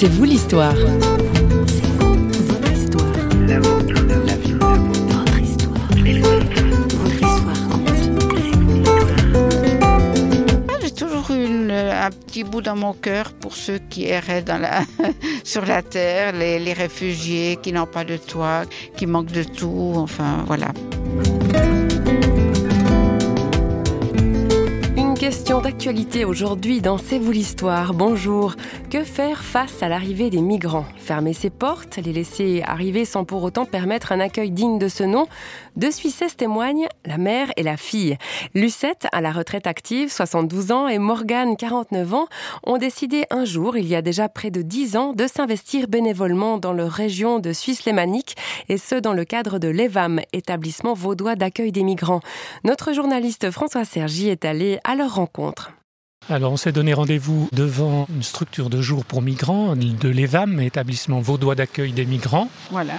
C'est vous l'histoire. J'ai toujours un petit bout dans mon cœur pour ceux qui erraient sur la terre, les, les réfugiés qui n'ont pas de toit, qui manquent de tout, enfin voilà. Question d'actualité aujourd'hui dans C'est vous l'histoire. Bonjour. Que faire face à l'arrivée des migrants? Fermer ses portes, les laisser arriver sans pour autant permettre un accueil digne de ce nom? Deux Suissesses témoignent, la mère et la fille. Lucette, à la retraite active, 72 ans, et Morgane, 49 ans, ont décidé un jour, il y a déjà près de 10 ans, de s'investir bénévolement dans leur région de Suisse lémanique, et ce dans le cadre de l'EVAM, établissement vaudois d'accueil des migrants. Notre journaliste François Sergi est allé à leur rencontre. Alors, on s'est donné rendez-vous devant une structure de jour pour migrants de l'EVAM, établissement vaudois d'accueil des migrants, Voilà.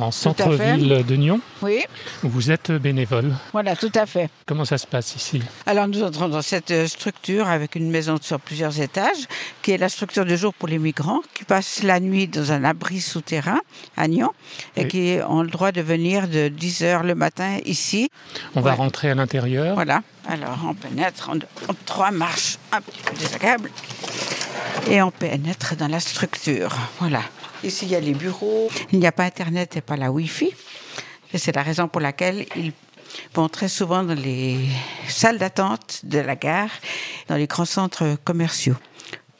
En centre-ville de Nyon, Oui, vous êtes bénévole. voilà, tout à fait. Comment ça se passe ici? Alors nous entrons dans cette euh, structure avec une maison sur plusieurs étages, qui est la structure de jour pour les migrants, qui passent la nuit dans un abri souterrain à Nyon, et qui ont le droit de venir de 10h le matin ici. On va rentrer à l'intérieur. Voilà. Alors on pénètre en, en trois marches un petit peu désagréables, et on pénètre dans la structure. Voilà. Ici il y a les bureaux. Il n'y a pas Internet et pas la Wi-Fi. Et c'est la raison pour laquelle ils vont très souvent dans les salles d'attente de la gare, dans les grands centres commerciaux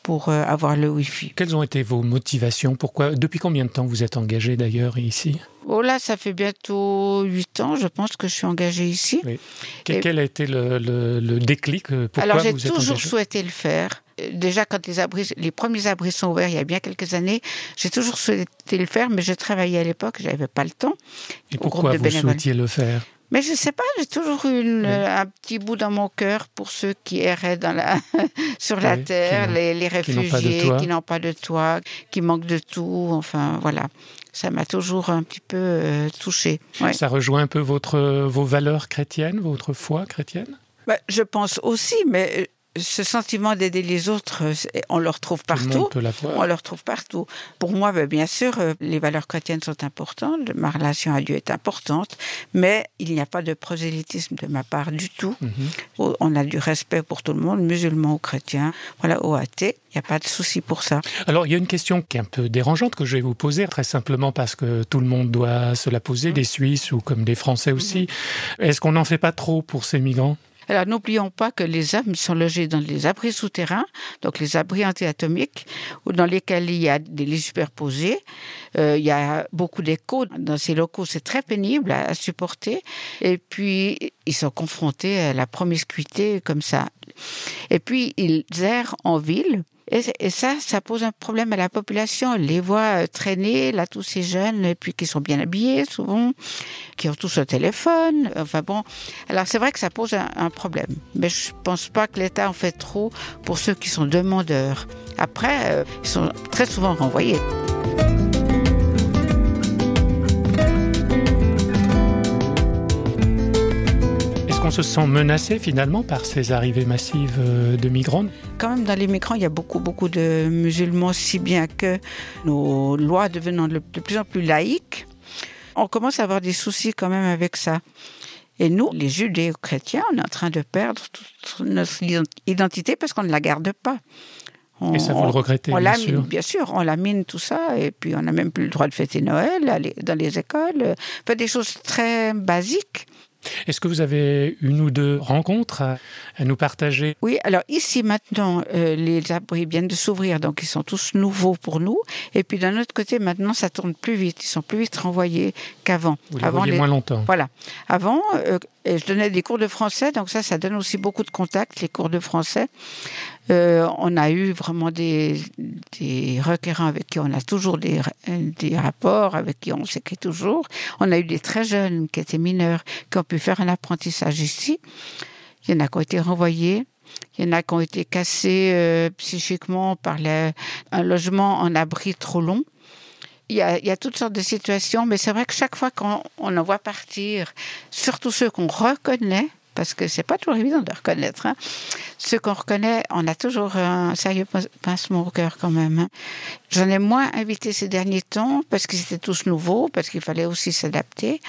pour euh, avoir le Wi-Fi. Quelles ont été vos motivations? Pourquoi Depuis combien de temps vous êtes engagé d'ailleurs ici? Oh là, ça fait bientôt huit ans, je pense que je suis engagée ici. Oui. Que- Et- Quel a été le, le- le déclic? Pourquoi Alors j'ai vous êtes toujours souhaité le faire. Euh, Déjà quand les abris, les premiers abris sont ouverts il y a bien quelques années, j'ai toujours souhaité le faire, mais je travaillais à l'époque, j'avais pas le temps. Et pourquoi vous bénévoles. souhaitiez le faire? Mais je sais pas, j'ai toujours eu une- un petit bout dans mon cœur pour ceux qui erraient dans la, sur la terre, les, réfugiés qui n'ont pas de toit, qui manquent de tout. Enfin voilà, ça m'a toujours un petit peu euh, touchée. Ouais. Ça rejoint un peu votre, vos valeurs chrétiennes, votre foi chrétienne? Bah, je pense aussi, mais euh, ce sentiment d'aider les autres, on le retrouve le partout. On le retrouve partout. Pour moi, ben, bien sûr, euh, les valeurs chrétiennes sont importantes, ma relation à Dieu est importante, mais il n'y a pas de prosélytisme de ma part du tout. Mhm. On a du respect pour tout le monde, musulmans ou chrétiens, voilà, ou athées. Il n'y a pas de souci pour ça. Alors, il y a une question qui est un peu dérangeante que je vais vous poser, très simplement parce que tout le monde doit se la poser, des Suisses ou comme des Français aussi. Est-ce qu'on n'en fait pas trop pour ces migrants? Alors n'oublions pas que les hommes sont logés dans les abris souterrains, donc les abris antiatomiques, dans lesquels il y a des lits superposés. Euh, il y a beaucoup d'écho dans ces locaux, c'est très pénible à, à supporter. Et puis ils sont confrontés à la promiscuité comme ça. Et puis ils errent en ville. Et, ça, ça pose un problème à la population. On les voit euh, traîner, là, tous ces jeunes, et puis qui sont bien habillés, souvent, qui ont tous un téléphone. Enfin bon, alors c'est vrai que ça pose un, un problème, mais je pense pas que l'État en fait trop pour ceux qui sont demandeurs. Après, euh, ils sont très souvent renvoyés. Se sent menacé finalement par ces arrivées massives euh, de migrants Quand même, dans les migrants, il y a beaucoup, beaucoup de musulmans, si bien que nos lois devenant de plus en plus laïques, on commence à avoir des soucis quand même avec ça. Et nous, les judéo-chrétiens, on est en train de perdre toute notre identité parce qu'on ne la garde pas. On- Et ça, vous le regrettez, on bien sûr. bien sûr, on lamine tout ça, et puis on n'a même plus le droit de fêter Noël dans les écoles. Enfin, des choses très basiques. Est-ce que vous avez une ou deux rencontres à, à nous partager? Oui, alors ici maintenant, euh, les abris viennent de s'ouvrir, donc ils sont tous nouveaux pour nous. Et puis d'un autre côté, maintenant, ça tourne plus vite. Ils sont plus vite renvoyés qu'avant. Vous les Avant, les- moins longtemps. Voilà. Avant, euh, je donnais des cours de français, donc ça, ça donne aussi beaucoup de contacts, les cours de français. Euh, on a eu vraiment des, requérants avec qui on a toujours des, rapports, avec qui on s'écrit toujours. On a eu des très jeunes qui étaient mineurs, qui ont pu faire un apprentissage ici. Il y en a qui ont été renvoyés. Il y en a qui ont été cassés euh, psychiquement par un logement en abri trop long. Il y, a, toutes sortes de situations, mais c'est vrai que chaque fois qu'on on en voit partir, surtout ceux qu'on reconnaît, parce que c'est pas toujours évident de reconnaître. Hein. Ceux qu'on reconnaît, on a toujours un sérieux pincement au cœur quand même. Hein. J'en ai moins invité ces derniers temps parce qu'ils étaient tous nouveaux, parce qu'il fallait aussi s'adapter.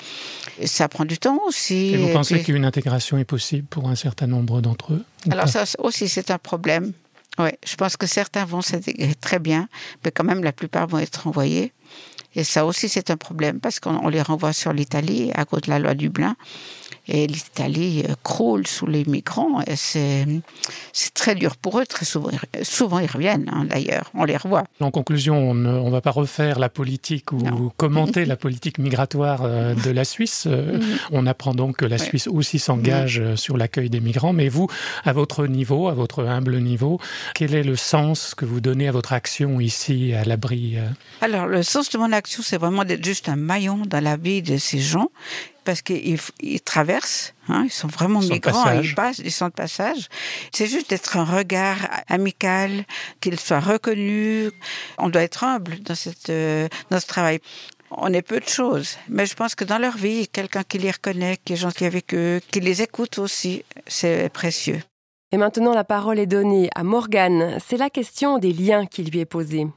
Ça prend du temps aussi. Et vous pensez qu'une intégration est possible pour un certain nombre d'entre eux Alors ça aussi, c'est un problème. Oui, je pense que certains vont s'intégrer très bien, mais quand même la plupart vont être renvoyés. Et ça aussi, c'est un problème parce qu'on les renvoie sur l'Italie à cause de la loi Dublin. Et l'Italie euh, croule sous les migrants. Et c'est, c'est très dur pour eux. Très souvent, souvent ils reviennent, hein, d'ailleurs. On les revoit. En conclusion, on ne va pas refaire la politique ou commenter la politique migratoire euh, de la Suisse. Euh, mm-hmm. On apprend donc que la Suisse aussi s'engage mm-hmm. sur l'accueil des migrants. Mais vous, à votre niveau, à votre humble niveau, quel est le sens que vous donnez à votre action ici à l'abri Alors, le sens de mon action, c'est vraiment d'être juste un maillon dans la vie de ces gens parce qu'ils traversent, hein, ils sont vraiment migrants, ils passent, ils sont de passage. C'est juste d'être un regard amical, qu'ils soient reconnus. On doit être humble dans, cette, euh, dans ce travail. On est peu de choses, mais je pense que dans leur vie, quelqu'un qui les reconnaît, qui est gentil avec eux, qui les écoute aussi, c'est précieux. Et maintenant, la parole est donnée à Morgane. C'est la question des liens qui lui est posée.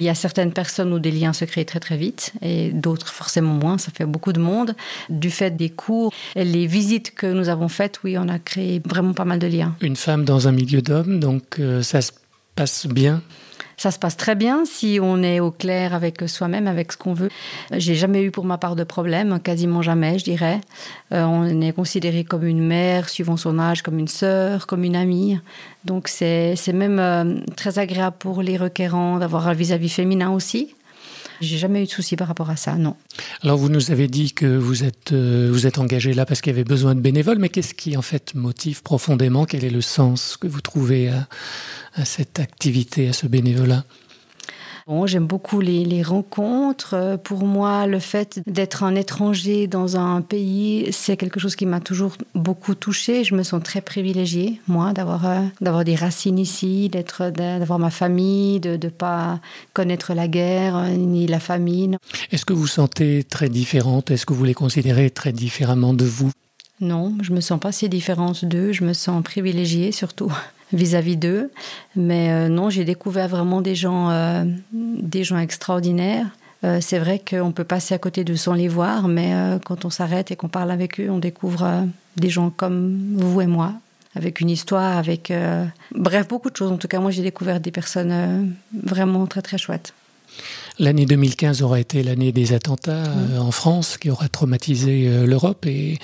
Il y a certaines personnes où des liens se créent très très vite et d'autres forcément moins, ça fait beaucoup de monde. Du fait des cours et les visites que nous avons faites, oui, on a créé vraiment pas mal de liens. Une femme dans un milieu d'hommes, donc euh, ça se passe bien? Ça se passe très bien si on est au clair avec soi-même, avec ce qu'on veut. J'ai jamais eu pour ma part de problème, quasiment jamais, je dirais. Euh, on est considéré comme une mère, suivant son âge, comme une sœur, comme une amie. Donc c'est même euh, très agréable pour les requérants d'avoir un vis-à-vis féminin aussi. J'ai jamais eu de soucis par rapport à ça, non. Alors vous nous avez dit que vous êtes euh, vous êtes engagé là parce qu'il y avait besoin de bénévoles, mais qu'est-ce qui en fait motive profondément? Quel est le sens que vous trouvez à cette activité, à ce bénévolat? Bon, j'aime beaucoup les, rencontres. Pour moi, le fait d'être un étranger dans un pays, c'est quelque chose qui m'a toujours beaucoup touchée. Je me sens très privilégiée, moi, d'avoir euh, d'avoir des racines ici, d'être d'avoir ma famille, de ne pas connaître la guerre euh, ni la famine. Est-ce que vous sentez très différente? Est-ce que vous les considérez très différemment de vous? Non, je me sens pas si différente d'eux. Je me sens privilégiée surtout vis-à-vis d'eux. Mais euh, non, j'ai découvert vraiment des gens, euh, des gens extraordinaires. Euh, c'est vrai qu'on peut passer à côté d'eux sans les voir, mais quand on s'arrête et qu'on parle avec eux, on découvre des gens comme vous et moi, avec une histoire, avec... bref, beaucoup de choses. En tout cas, moi, j'ai découvert des personnes vraiment très, très chouettes. L'année 2015 aura été l'année des attentats euh, en France, qui aura traumatisé euh, l'Europe et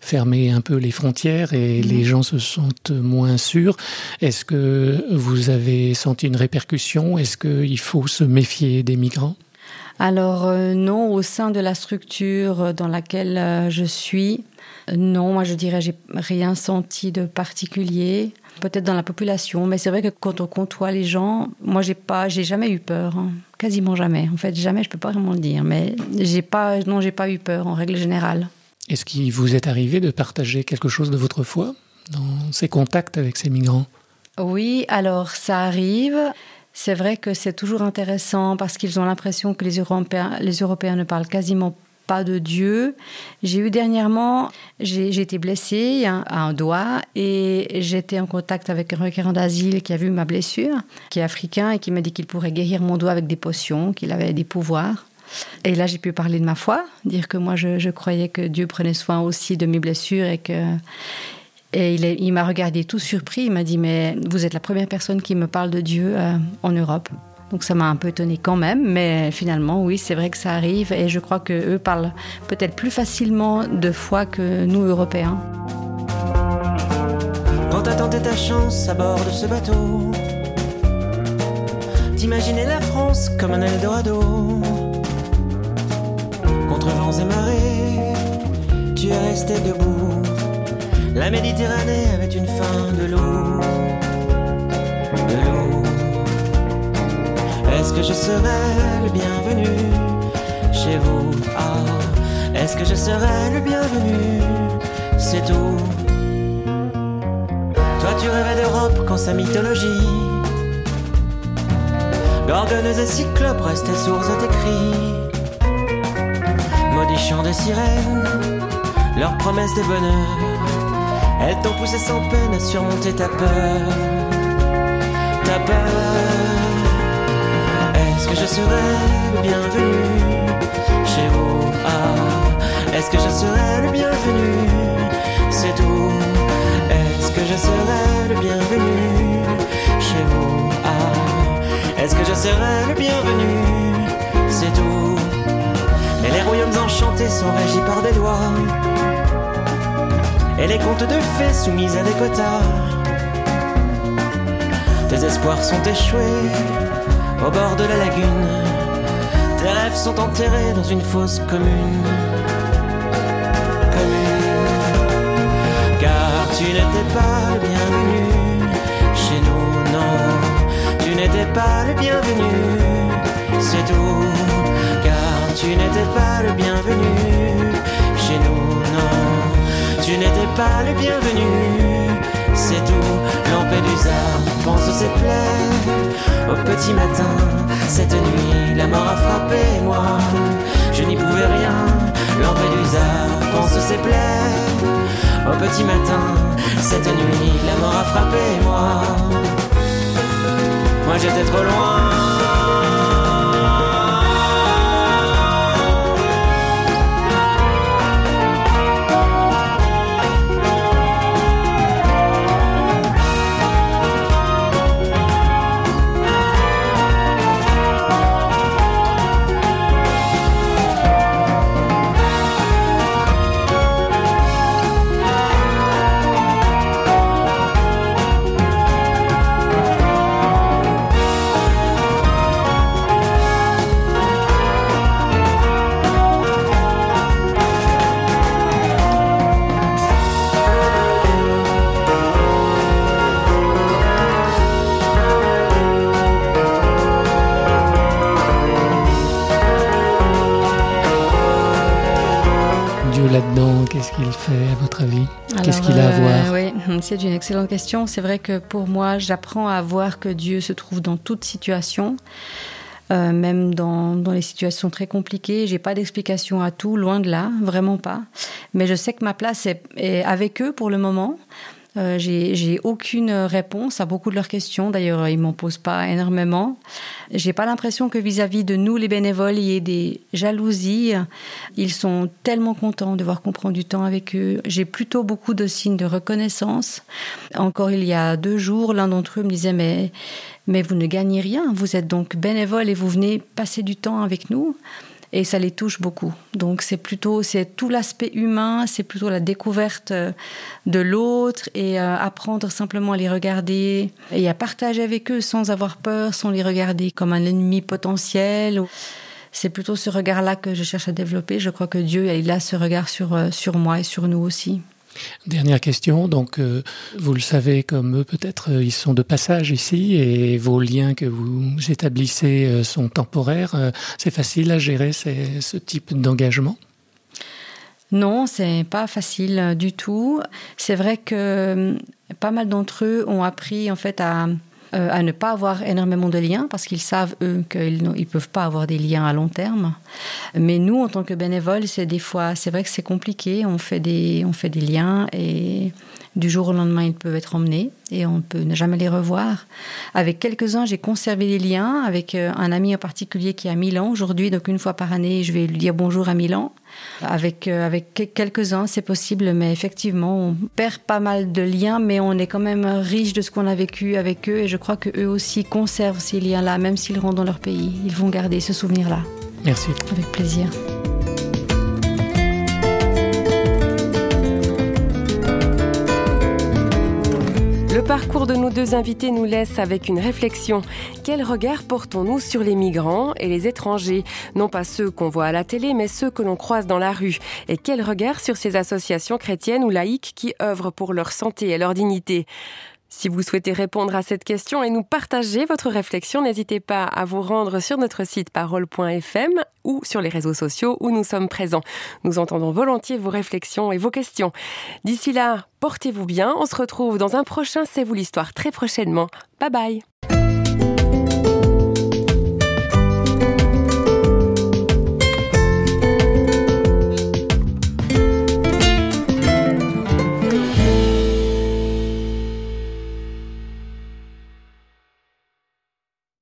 fermé un peu les frontières et les gens se sentent moins sûrs. Est-ce que vous avez senti une répercussion? Est-ce qu'il faut se méfier des migrants? Alors euh, non, au sein de la structure dans laquelle je suis, non, moi je dirais j'ai rien senti de particulier peut-être dans la population, mais c'est vrai que quand on côtoie les gens, moi j'ai pas, j'ai jamais eu peur, hein. quasiment jamais. En fait, jamais, je peux pas vraiment le dire, mais j'ai pas, non, j'ai pas eu peur en règle générale. Est-ce qu'il vous est arrivé de partager quelque chose de votre foi dans ces contacts avec ces migrants? Oui, alors ça arrive. C'est vrai que c'est toujours intéressant parce qu'ils ont l'impression que les Européens, les Européens ne parlent quasiment pas de Dieu. J'ai eu dernièrement, j'ai été blessée à un doigt et j'étais en contact avec un requérant d'asile qui a vu ma blessure, qui est africain et qui m'a dit qu'il pourrait guérir mon doigt avec des potions, qu'il avait des pouvoirs. Et là, j'ai pu parler de ma foi, dire que moi, je, croyais que Dieu prenait soin aussi de mes blessures et que. Et il, m'a regardé tout surpris. Il m'a dit Mais vous êtes la première personne qui me parle de Dieu euh, en Europe. Donc ça m'a un peu étonné quand même, mais finalement oui, c'est vrai que ça arrive et je crois que eux parlent peut-être plus facilement de foi que nous Européens. Quand t'as tenté ta chance à bord de ce bateau, t'imaginais la France comme un Eldorado. Contre vents et marées, tu es resté debout. La Méditerranée avait une fin de l'eau. De l'eau. Est-ce que je serai le bienvenu chez vous? Ah, est-ce que je serai le bienvenu? C'est tout. Toi, tu rêvais d'Europe quand sa mythologie. Gorgones et cyclopes restaient sourds à tes cris. Maudits chants de sirènes, leurs promesses de bonheur Elles t'ont poussé sans peine à surmonter ta peur. Ta peur. Est-ce que je serai le bienvenu chez vous? Ah, est-ce que je serai le bienvenu? C'est tout. Est-ce que je serai le bienvenu chez vous? Ah, est-ce que je serai le bienvenu? C'est tout. Mais les royaumes enchantés sont régis par des lois. Et les contes de fées soumis à des quotas. Tes espoirs sont échoués au bord de la lagune. Tes rêves sont enterrés dans une fosse commune. Commune. Car tu n'étais pas le bienvenu chez nous, non. Tu n'étais pas le bienvenu, c'est tout. Car tu n'étais pas le bienvenu pas le bienvenu, c'est tout. Lampedusa pense ses plaies au petit matin. Cette nuit, la mort a frappé moi. Je n'y pouvais rien. Lampedusa pense ses plaies au petit matin. Cette nuit, la mort a frappé moi. Moi j'étais trop loin. Qu'il fait à votre avis? Qu'est-ce qu'il a à euh, voir? Oui, c'est une excellente question. C'est vrai que pour moi, j'apprends à voir que Dieu se trouve dans toute situation. euh, même dans, dans les situations très compliquées, j'ai pas d'explication à tout, loin de là, vraiment pas. Mais je sais que ma place est, est avec eux pour le moment. Euh, j'ai aucune réponse à beaucoup de leurs questions. D'ailleurs, ils m'en posent pas énormément. J'ai pas l'impression que vis-à-vis de nous, les bénévoles, il y ait des jalousies. Ils sont tellement contents de voir qu'on prend du temps avec eux. J'ai plutôt beaucoup de signes de reconnaissance. Encore il y a deux jours, l'un d'entre eux me disait mais vous ne gagnez rien. Vous êtes donc bénévole et vous venez passer du temps avec nous et ça les touche beaucoup. Donc c'est plutôt c'est tout l'aspect humain, c'est plutôt la découverte euh, de l'autre et euh, apprendre simplement à les regarder et à partager avec eux sans avoir peur, sans les regarder comme un ennemi potentiel. C'est plutôt ce regard-là que je cherche à développer. Je crois que Dieu il a ce regard sur euh, sur moi et sur nous aussi. Dernière question, donc euh, vous le savez comme eux peut-être, euh, ils sont de passage ici et vos liens que vous établissez euh, sont temporaires. C'est facile à gérer ce type d'engagement? Non, c'est pas facile du tout. C'est vrai que pas mal d'entre eux ont appris en fait à, euh, à ne pas avoir énormément de liens parce qu'ils savent eux qu'ils ne peuvent pas avoir des liens à long terme. Mais nous, en tant que bénévoles, c'est des fois, c'est vrai que c'est compliqué. On fait des, on fait des liens et du jour au lendemain, ils peuvent être emmenés et on peut ne jamais les revoir. Avec quelques-uns, j'ai conservé des liens avec euh, un ami en particulier qui est à Milan aujourd'hui. Donc une fois par année, je vais lui dire bonjour à Milan. Avec, euh, avec que- quelques-uns, c'est possible, mais effectivement, on perd pas mal de liens, mais on est quand même riche de ce qu'on a vécu avec eux. Et je crois qu'eux aussi conservent ces liens-là, même s'ils rentrent dans leur pays. Ils vont garder ce souvenir-là, Merci. avec plaisir. Parcours de nos deux invités nous laisse avec une réflexion. Quel regard portons-nous sur les migrants et les étrangers? Non pas ceux qu'on voit à la télé, mais ceux que l'on croise dans la rue. Et quel regard sur ces associations chrétiennes ou laïques qui œuvrent pour leur santé et leur dignité? Si vous souhaitez répondre à cette question et nous partager votre réflexion, n'hésitez pas à vous rendre sur notre site parole.fm ou sur les réseaux sociaux où nous sommes présents. Nous entendons volontiers vos réflexions et vos questions. D'ici là, portez-vous bien. On se retrouve dans un prochain C'est vous l'histoire très prochainement. Bye bye.